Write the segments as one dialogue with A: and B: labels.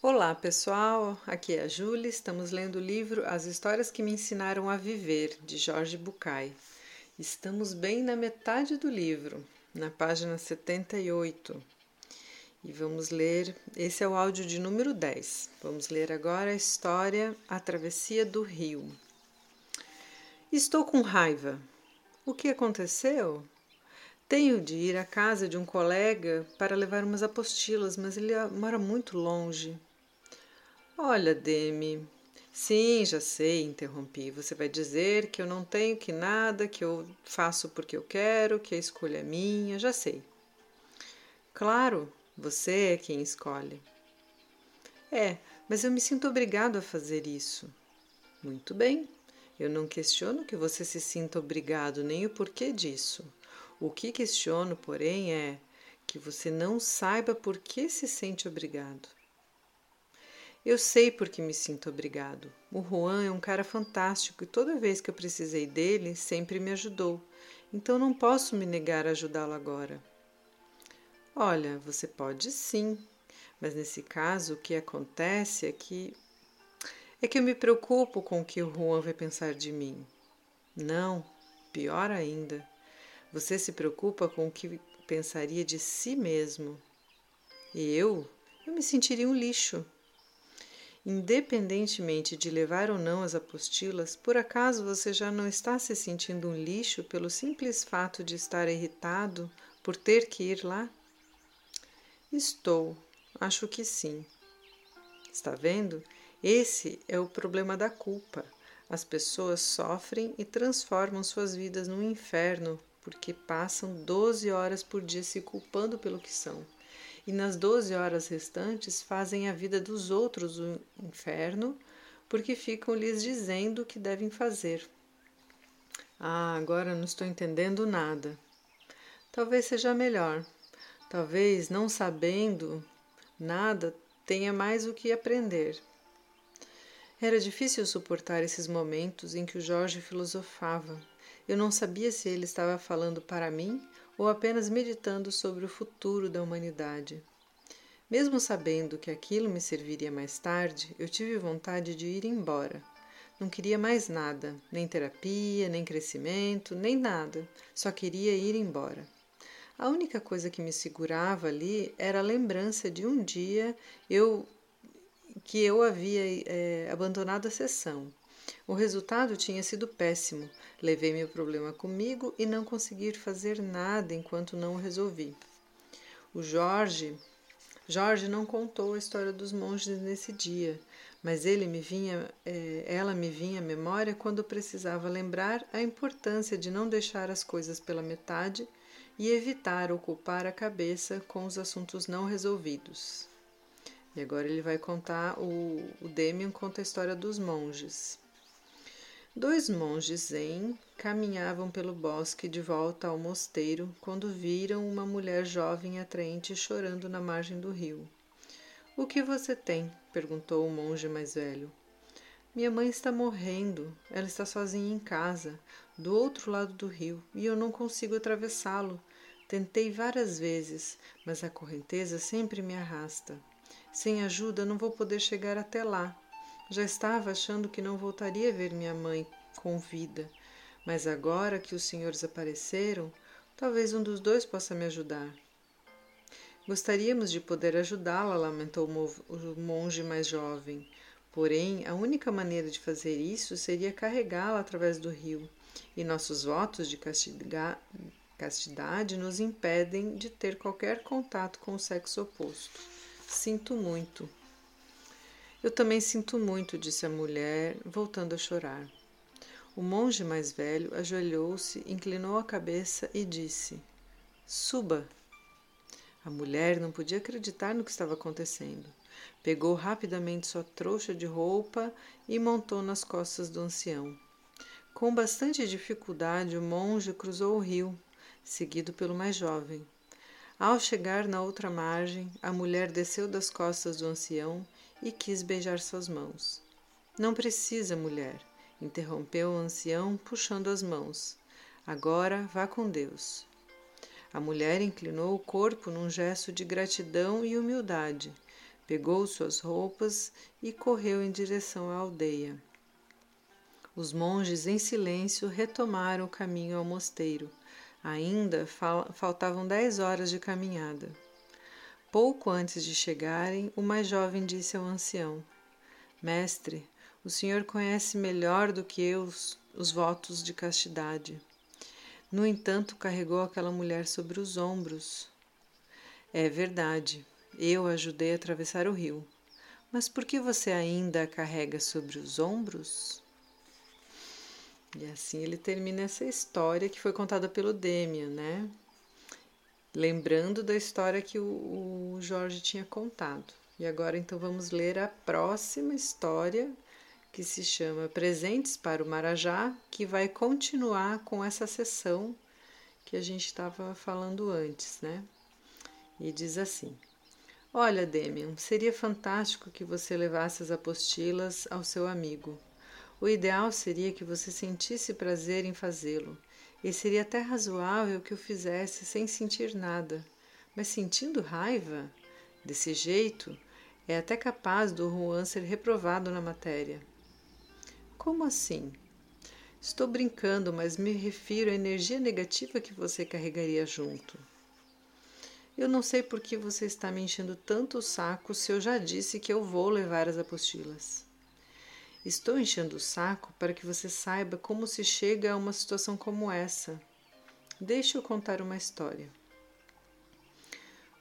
A: Olá pessoal, aqui é a Júlia. Estamos lendo o livro As Histórias que Me Ensinaram a Viver, de Jorge Bucay. Estamos bem na metade do livro, na página 78. E vamos ler, esse é o áudio de número 10. Vamos ler agora a história A Travessia do Rio. Estou com raiva. O que aconteceu? Tenho de ir à casa de um colega para levar umas apostilas, mas ele mora muito longe. Olha, Demi. Sim, já sei, interrompi. Você vai dizer que eu não tenho que nada, que eu faço porque eu quero, que a escolha é minha, já sei. Claro, você é quem escolhe. É, mas eu me sinto obrigado a fazer isso. Muito bem. Eu não questiono que você se sinta obrigado nem o porquê disso. O que questiono, porém, é que você não saiba por que se sente obrigado. Eu sei porque me sinto obrigado. O Juan é um cara fantástico e toda vez que eu precisei dele, sempre me ajudou. Então não posso me negar a ajudá-lo agora. Olha, você pode sim, mas nesse caso o que acontece é que é que eu me preocupo com o que o Juan vai pensar de mim. Não, pior ainda. Você se preocupa com o que pensaria de si mesmo. E eu, eu me sentiria um lixo. Independentemente de levar ou não as apostilas, por acaso você já não está se sentindo um lixo pelo simples fato de estar irritado por ter que ir lá? Estou, acho que sim. Está vendo? Esse é o problema da culpa. As pessoas sofrem e transformam suas vidas num inferno porque passam 12 horas por dia se culpando pelo que são e nas doze horas restantes fazem a vida dos outros o inferno, porque ficam lhes dizendo o que devem fazer. Ah, agora não estou entendendo nada. Talvez seja melhor. Talvez, não sabendo nada, tenha mais o que aprender. Era difícil suportar esses momentos em que o Jorge filosofava. Eu não sabia se ele estava falando para mim ou apenas meditando sobre o futuro da humanidade. Mesmo sabendo que aquilo me serviria mais tarde, eu tive vontade de ir embora. Não queria mais nada, nem terapia, nem crescimento, nem nada. Só queria ir embora. A única coisa que me segurava ali era a lembrança de um dia eu que eu havia é, abandonado a sessão o resultado tinha sido péssimo. Levei meu problema comigo e não consegui fazer nada enquanto não o resolvi. O Jorge, Jorge não contou a história dos monges nesse dia, mas ele me vinha, é, ela me vinha à memória quando precisava lembrar a importância de não deixar as coisas pela metade e evitar ocupar a cabeça com os assuntos não resolvidos. E agora ele vai contar, o, o Demian conta a história dos monges. Dois monges zen caminhavam pelo bosque de volta ao mosteiro quando viram uma mulher jovem e atraente chorando na margem do rio. O que você tem? perguntou o monge mais velho. Minha mãe está morrendo. Ela está sozinha em casa, do outro lado do rio, e eu não consigo atravessá-lo. Tentei várias vezes, mas a correnteza sempre me arrasta. Sem ajuda não vou poder chegar até lá. Já estava achando que não voltaria a ver minha mãe com vida, mas agora que os senhores apareceram, talvez um dos dois possa me ajudar. Gostaríamos de poder ajudá-la, lamentou o monge mais jovem. Porém, a única maneira de fazer isso seria carregá-la através do rio, e nossos votos de castidade nos impedem de ter qualquer contato com o sexo oposto. Sinto muito. Eu também sinto muito, disse a mulher, voltando a chorar. O monge mais velho ajoelhou-se, inclinou a cabeça e disse: Suba. A mulher não podia acreditar no que estava acontecendo. Pegou rapidamente sua trouxa de roupa e montou nas costas do ancião. Com bastante dificuldade, o monge cruzou o rio, seguido pelo mais jovem. Ao chegar na outra margem, a mulher desceu das costas do ancião e quis beijar suas mãos. Não precisa, mulher, interrompeu o ancião, puxando as mãos. Agora vá com Deus. A mulher inclinou o corpo num gesto de gratidão e humildade. Pegou suas roupas e correu em direção à aldeia. Os monges, em silêncio, retomaram o caminho ao mosteiro. Ainda faltavam dez horas de caminhada. Pouco antes de chegarem, o mais jovem disse ao ancião: Mestre, o senhor conhece melhor do que eu os, os votos de castidade. No entanto, carregou aquela mulher sobre os ombros. É verdade, eu ajudei a atravessar o rio. Mas por que você ainda a carrega sobre os ombros? E assim ele termina essa história que foi contada pelo Demian, né? Lembrando da história que o, o Jorge tinha contado. E agora então vamos ler a próxima história que se chama Presentes para o Marajá, que vai continuar com essa sessão que a gente estava falando antes, né? E diz assim: Olha, Demian, seria fantástico que você levasse as apostilas ao seu amigo. O ideal seria que você sentisse prazer em fazê-lo, e seria até razoável que o fizesse sem sentir nada. Mas sentindo raiva? Desse jeito, é até capaz do Juan ser reprovado na matéria. Como assim? Estou brincando, mas me refiro à energia negativa que você carregaria junto. Eu não sei por que você está me enchendo tanto o saco se eu já disse que eu vou levar as apostilas. Estou enchendo o saco para que você saiba como se chega a uma situação como essa. Deixe eu contar uma história.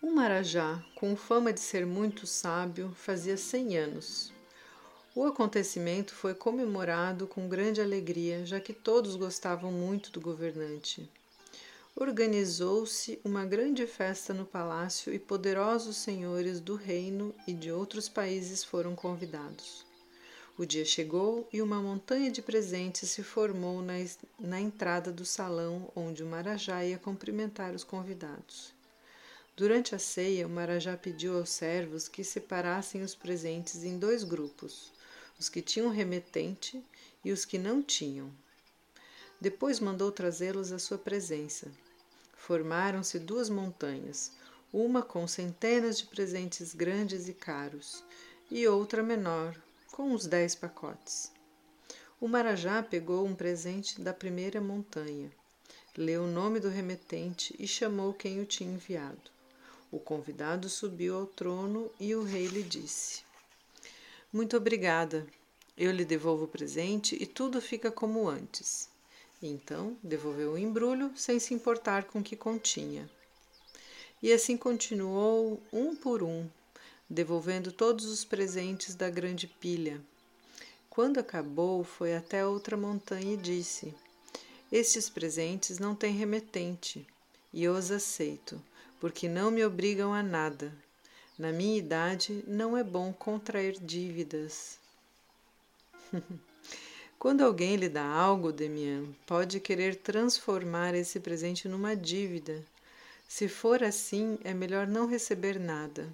A: Um marajá, com fama de ser muito sábio, fazia cem anos. O acontecimento foi comemorado com grande alegria, já que todos gostavam muito do governante. Organizou-se uma grande festa no palácio e poderosos senhores do reino e de outros países foram convidados. O dia chegou e uma montanha de presentes se formou na, na entrada do salão onde o Marajá ia cumprimentar os convidados. Durante a ceia, o Marajá pediu aos servos que separassem os presentes em dois grupos os que tinham remetente e os que não tinham. Depois mandou trazê-los à sua presença. Formaram-se duas montanhas, uma com centenas de presentes grandes e caros, e outra menor, com uns dez pacotes. O Marajá pegou um presente da primeira montanha, leu o nome do remetente e chamou quem o tinha enviado. O convidado subiu ao trono e o rei lhe disse: muito obrigada. Eu lhe devolvo o presente e tudo fica como antes. Então devolveu o embrulho sem se importar com o que continha. E assim continuou, um por um, devolvendo todos os presentes da grande pilha. Quando acabou, foi até outra montanha e disse: Estes presentes não têm remetente, e os aceito, porque não me obrigam a nada, na minha idade, não é bom contrair dívidas. Quando alguém lhe dá algo, Demian, pode querer transformar esse presente numa dívida. Se for assim, é melhor não receber nada.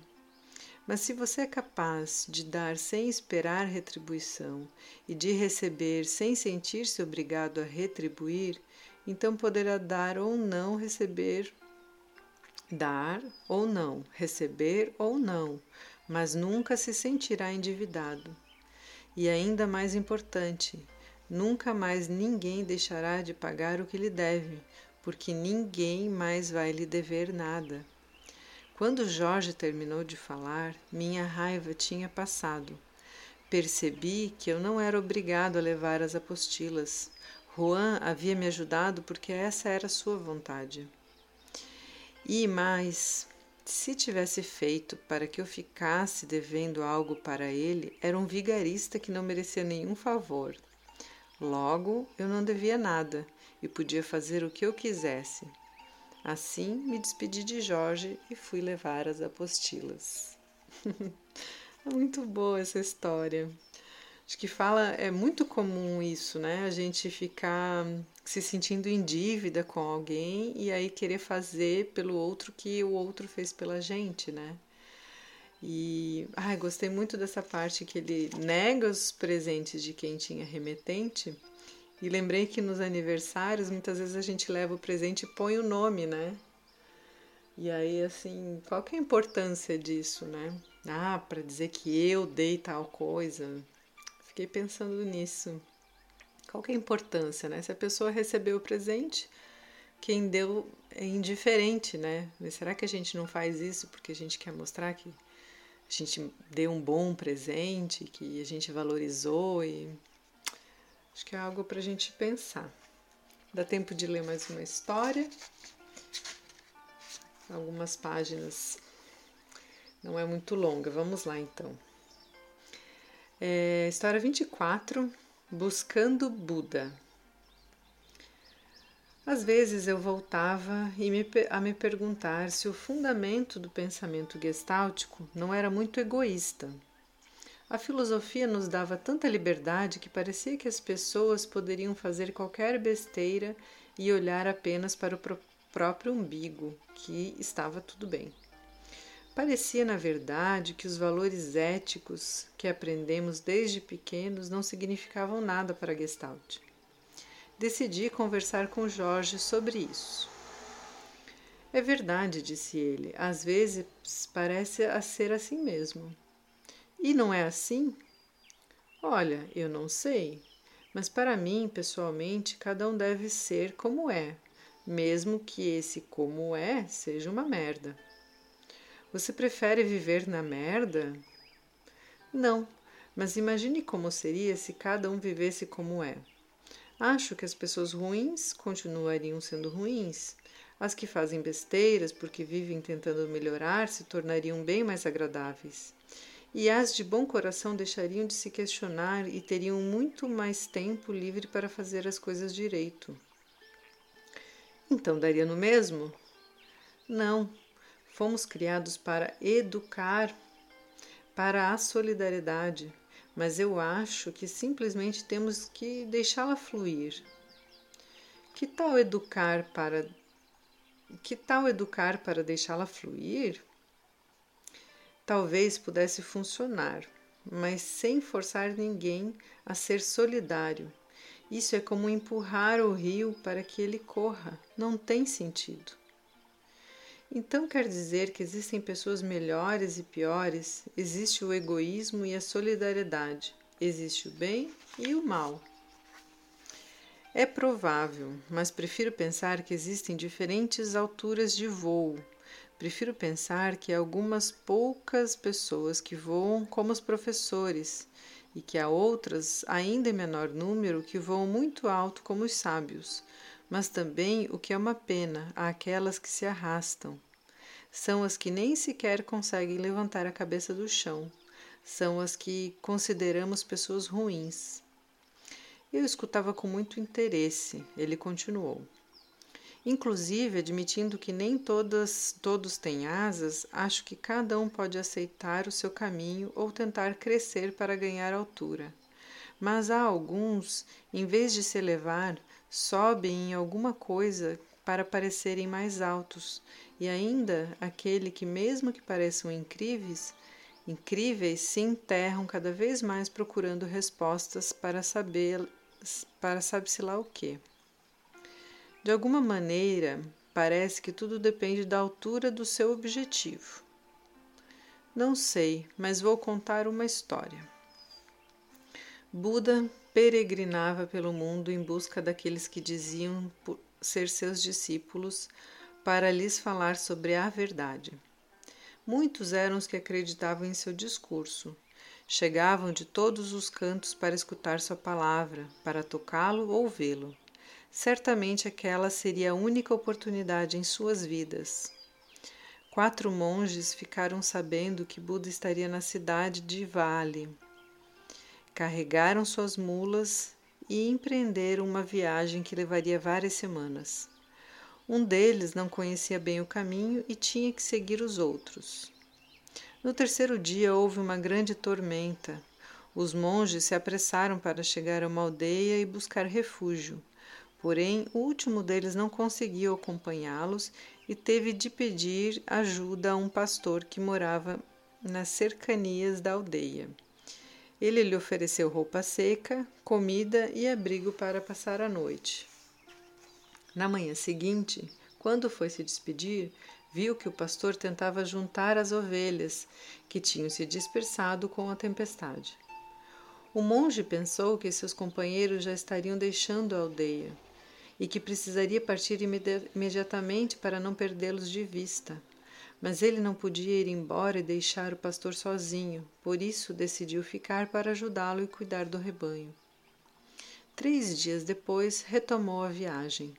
A: Mas se você é capaz de dar sem esperar retribuição e de receber sem sentir-se obrigado a retribuir, então poderá dar ou não receber dar ou não, receber ou não, mas nunca se sentirá endividado. E ainda mais importante, nunca mais ninguém deixará de pagar o que lhe deve, porque ninguém mais vai lhe dever nada. Quando Jorge terminou de falar, minha raiva tinha passado. Percebi que eu não era obrigado a levar as apostilas. Juan havia me ajudado porque essa era sua vontade. E mais, se tivesse feito para que eu ficasse devendo algo para ele, era um vigarista que não merecia nenhum favor. Logo, eu não devia nada e podia fazer o que eu quisesse. Assim, me despedi de Jorge e fui levar as apostilas. é muito boa essa história. Acho que fala, é muito comum isso, né? A gente ficar se sentindo em dívida com alguém e aí querer fazer pelo outro que o outro fez pela gente, né? E ai, gostei muito dessa parte que ele nega os presentes de quem tinha remetente. E lembrei que nos aniversários muitas vezes a gente leva o presente e põe o nome, né? E aí, assim, qual que é a importância disso, né? Ah, para dizer que eu dei tal coisa. Fiquei pensando nisso. Qual que é a importância, né? Se a pessoa recebeu o presente, quem deu é indiferente, né? Mas será que a gente não faz isso porque a gente quer mostrar que a gente deu um bom presente, que a gente valorizou e acho que é algo para a gente pensar. Dá tempo de ler mais uma história, algumas páginas, não é muito longa. Vamos lá então. É, história 24: Buscando Buda. Às vezes eu voltava me, a me perguntar se o fundamento do pensamento gestáltico não era muito egoísta. A filosofia nos dava tanta liberdade que parecia que as pessoas poderiam fazer qualquer besteira e olhar apenas para o pr próprio umbigo, que estava tudo bem. Parecia, na verdade, que os valores éticos que aprendemos desde pequenos não significavam nada para Gestalt decidi conversar com Jorge sobre isso. É verdade, disse ele, às vezes parece a ser assim mesmo. E não é assim? Olha, eu não sei, mas para mim, pessoalmente, cada um deve ser como é, mesmo que esse como é seja uma merda. Você prefere viver na merda? Não, mas imagine como seria se cada um vivesse como é. Acho que as pessoas ruins continuariam sendo ruins. As que fazem besteiras porque vivem tentando melhorar se tornariam bem mais agradáveis. E as de bom coração deixariam de se questionar e teriam muito mais tempo livre para fazer as coisas direito. Então daria no mesmo? Não. Fomos criados para educar, para a solidariedade mas eu acho que simplesmente temos que deixá-la fluir. Que tal educar para que tal educar para deixá-la fluir? Talvez pudesse funcionar, mas sem forçar ninguém a ser solidário. Isso é como empurrar o rio para que ele corra. Não tem sentido. Então quer dizer que existem pessoas melhores e piores, existe o egoísmo e a solidariedade, existe o bem e o mal. É provável, mas prefiro pensar que existem diferentes alturas de voo. Prefiro pensar que há algumas poucas pessoas que voam como os professores e que há outras, ainda em menor número, que voam muito alto como os sábios mas também, o que é uma pena, há aquelas que se arrastam. São as que nem sequer conseguem levantar a cabeça do chão. São as que consideramos pessoas ruins. Eu escutava com muito interesse. Ele continuou. Inclusive, admitindo que nem todas, todos têm asas, acho que cada um pode aceitar o seu caminho ou tentar crescer para ganhar altura. Mas há alguns, em vez de se elevar, sobem em alguma coisa para parecerem mais altos, e ainda aquele que, mesmo que pareçam incríveis, incríveis se enterram cada vez mais procurando respostas para saber para sabe-se lá o que. De alguma maneira, parece que tudo depende da altura do seu objetivo. Não sei, mas vou contar uma história. Buda peregrinava pelo mundo em busca daqueles que diziam ser seus discípulos para lhes falar sobre a verdade. Muitos eram os que acreditavam em seu discurso. Chegavam de todos os cantos para escutar sua palavra, para tocá-lo ou vê-lo. Certamente aquela seria a única oportunidade em suas vidas. Quatro monges ficaram sabendo que Buda estaria na cidade de Vale carregaram suas mulas e empreenderam uma viagem que levaria várias semanas. Um deles não conhecia bem o caminho e tinha que seguir os outros. No terceiro dia houve uma grande tormenta. Os monges se apressaram para chegar a uma aldeia e buscar refúgio. Porém, o último deles não conseguiu acompanhá-los e teve de pedir ajuda a um pastor que morava nas cercanias da aldeia. Ele lhe ofereceu roupa seca, comida e abrigo para passar a noite. Na manhã seguinte, quando foi se despedir, viu que o pastor tentava juntar as ovelhas que tinham se dispersado com a tempestade. O monge pensou que seus companheiros já estariam deixando a aldeia e que precisaria partir imediatamente para não perdê-los de vista. Mas ele não podia ir embora e deixar o pastor sozinho, por isso decidiu ficar para ajudá-lo e cuidar do rebanho. Três dias depois, retomou a viagem.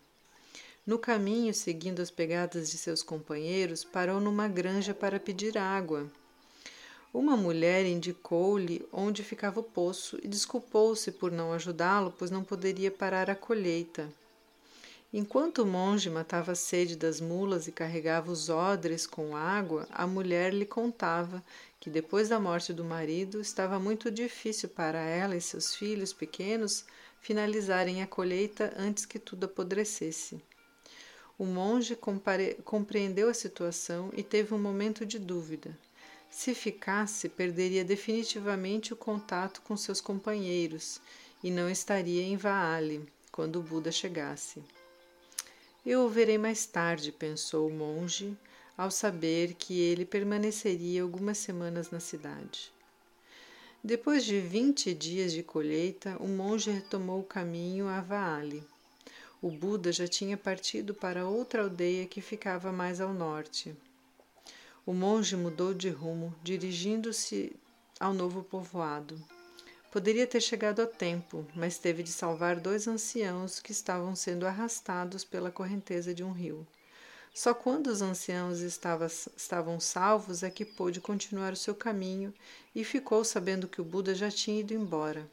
A: No caminho, seguindo as pegadas de seus companheiros, parou numa granja para pedir água. Uma mulher indicou-lhe onde ficava o poço e desculpou-se por não ajudá-lo, pois não poderia parar a colheita. Enquanto o monge matava a sede das mulas e carregava os odres com água, a mulher lhe contava que depois da morte do marido estava muito difícil para ela e seus filhos pequenos finalizarem a colheita antes que tudo apodrecesse. O monge compreendeu a situação e teve um momento de dúvida. Se ficasse, perderia definitivamente o contato com seus companheiros e não estaria em Vaale quando o Buda chegasse. Eu o verei mais tarde, pensou o monge, ao saber que ele permaneceria algumas semanas na cidade. Depois de vinte dias de colheita, o monge retomou o caminho a Vaale. O Buda já tinha partido para outra aldeia que ficava mais ao norte. O monge mudou de rumo, dirigindo-se ao novo povoado. Poderia ter chegado a tempo, mas teve de salvar dois anciãos que estavam sendo arrastados pela correnteza de um rio. Só quando os anciãos estava, estavam salvos é que pôde continuar o seu caminho e ficou sabendo que o Buda já tinha ido embora.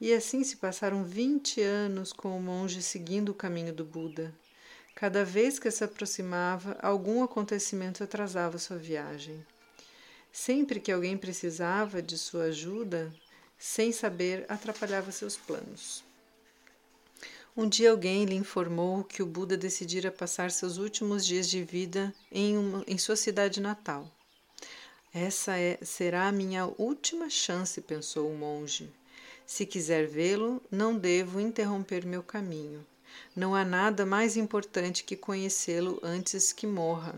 A: E assim se passaram vinte anos com o monge seguindo o caminho do Buda. Cada vez que se aproximava, algum acontecimento atrasava sua viagem. Sempre que alguém precisava de sua ajuda, sem saber, atrapalhava seus planos. Um dia alguém lhe informou que o Buda decidira passar seus últimos dias de vida em, uma, em sua cidade natal. Essa é, será a minha última chance, pensou o monge. Se quiser vê-lo, não devo interromper meu caminho. Não há nada mais importante que conhecê-lo antes que morra.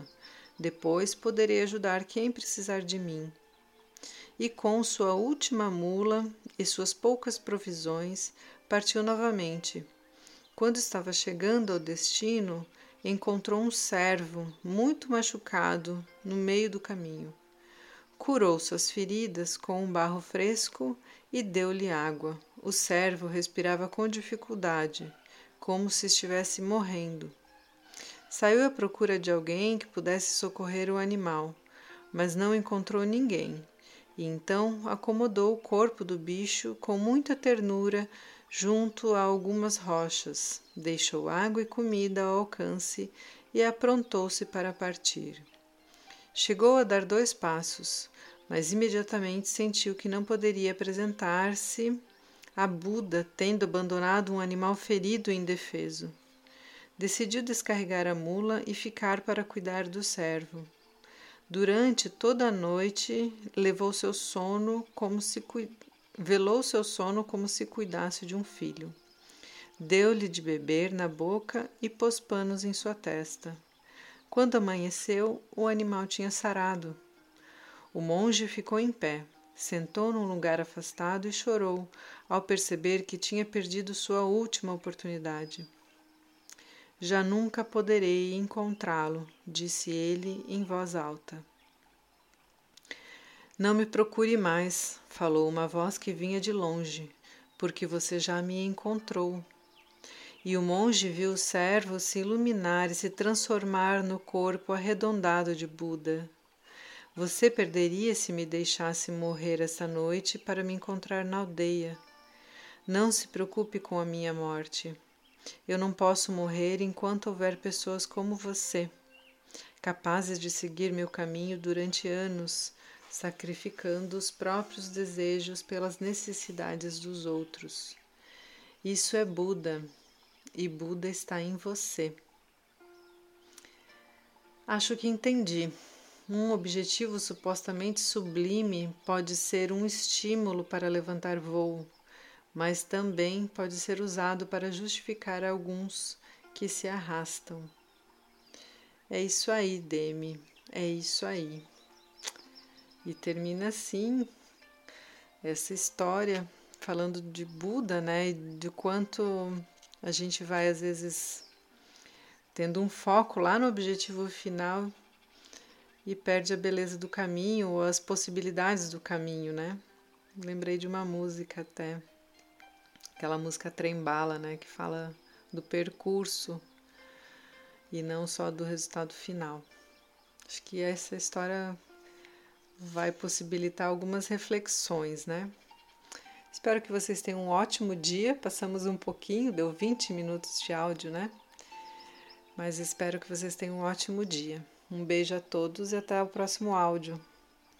A: Depois poderei ajudar quem precisar de mim. E com sua última mula e suas poucas provisões, partiu novamente quando estava chegando ao destino, encontrou um servo muito machucado no meio do caminho. Curou suas feridas com um barro fresco e deu-lhe água. O servo respirava com dificuldade, como se estivesse morrendo. Saiu à procura de alguém que pudesse socorrer o animal, mas não encontrou ninguém. E então acomodou o corpo do bicho com muita ternura junto a algumas rochas, deixou água e comida ao alcance e aprontou-se para partir. Chegou a dar dois passos, mas imediatamente sentiu que não poderia apresentar-se a Buda, tendo abandonado um animal ferido e indefeso. Decidiu descarregar a mula e ficar para cuidar do servo. Durante toda a noite levou seu sono como se velou seu sono como se cuidasse de um filho. Deu-lhe de beber na boca e pôs panos em sua testa. Quando amanheceu, o animal tinha sarado. O monge ficou em pé, sentou num lugar afastado e chorou ao perceber que tinha perdido sua última oportunidade. Já nunca poderei encontrá-lo, disse ele em voz alta. Não me procure mais, falou uma voz que vinha de longe, porque você já me encontrou. E o monge viu o servo se iluminar e se transformar no corpo arredondado de Buda. Você perderia se me deixasse morrer esta noite para me encontrar na aldeia. Não se preocupe com a minha morte. Eu não posso morrer enquanto houver pessoas como você, capazes de seguir meu caminho durante anos sacrificando os próprios desejos pelas necessidades dos outros. Isso é Buda e Buda está em você. Acho que entendi. Um objetivo supostamente sublime pode ser um estímulo para levantar voo, mas também pode ser usado para justificar alguns que se arrastam. É isso aí, Demi. É isso aí. E termina assim essa história falando de Buda, né? E de quanto a gente vai às vezes tendo um foco lá no objetivo final e perde a beleza do caminho ou as possibilidades do caminho, né? Lembrei de uma música até, aquela música Trembala, né? Que fala do percurso e não só do resultado final. Acho que essa história vai possibilitar algumas reflexões, né? Espero que vocês tenham um ótimo dia. Passamos um pouquinho, deu 20 minutos de áudio, né? Mas espero que vocês tenham um ótimo dia. Um beijo a todos e até o próximo áudio.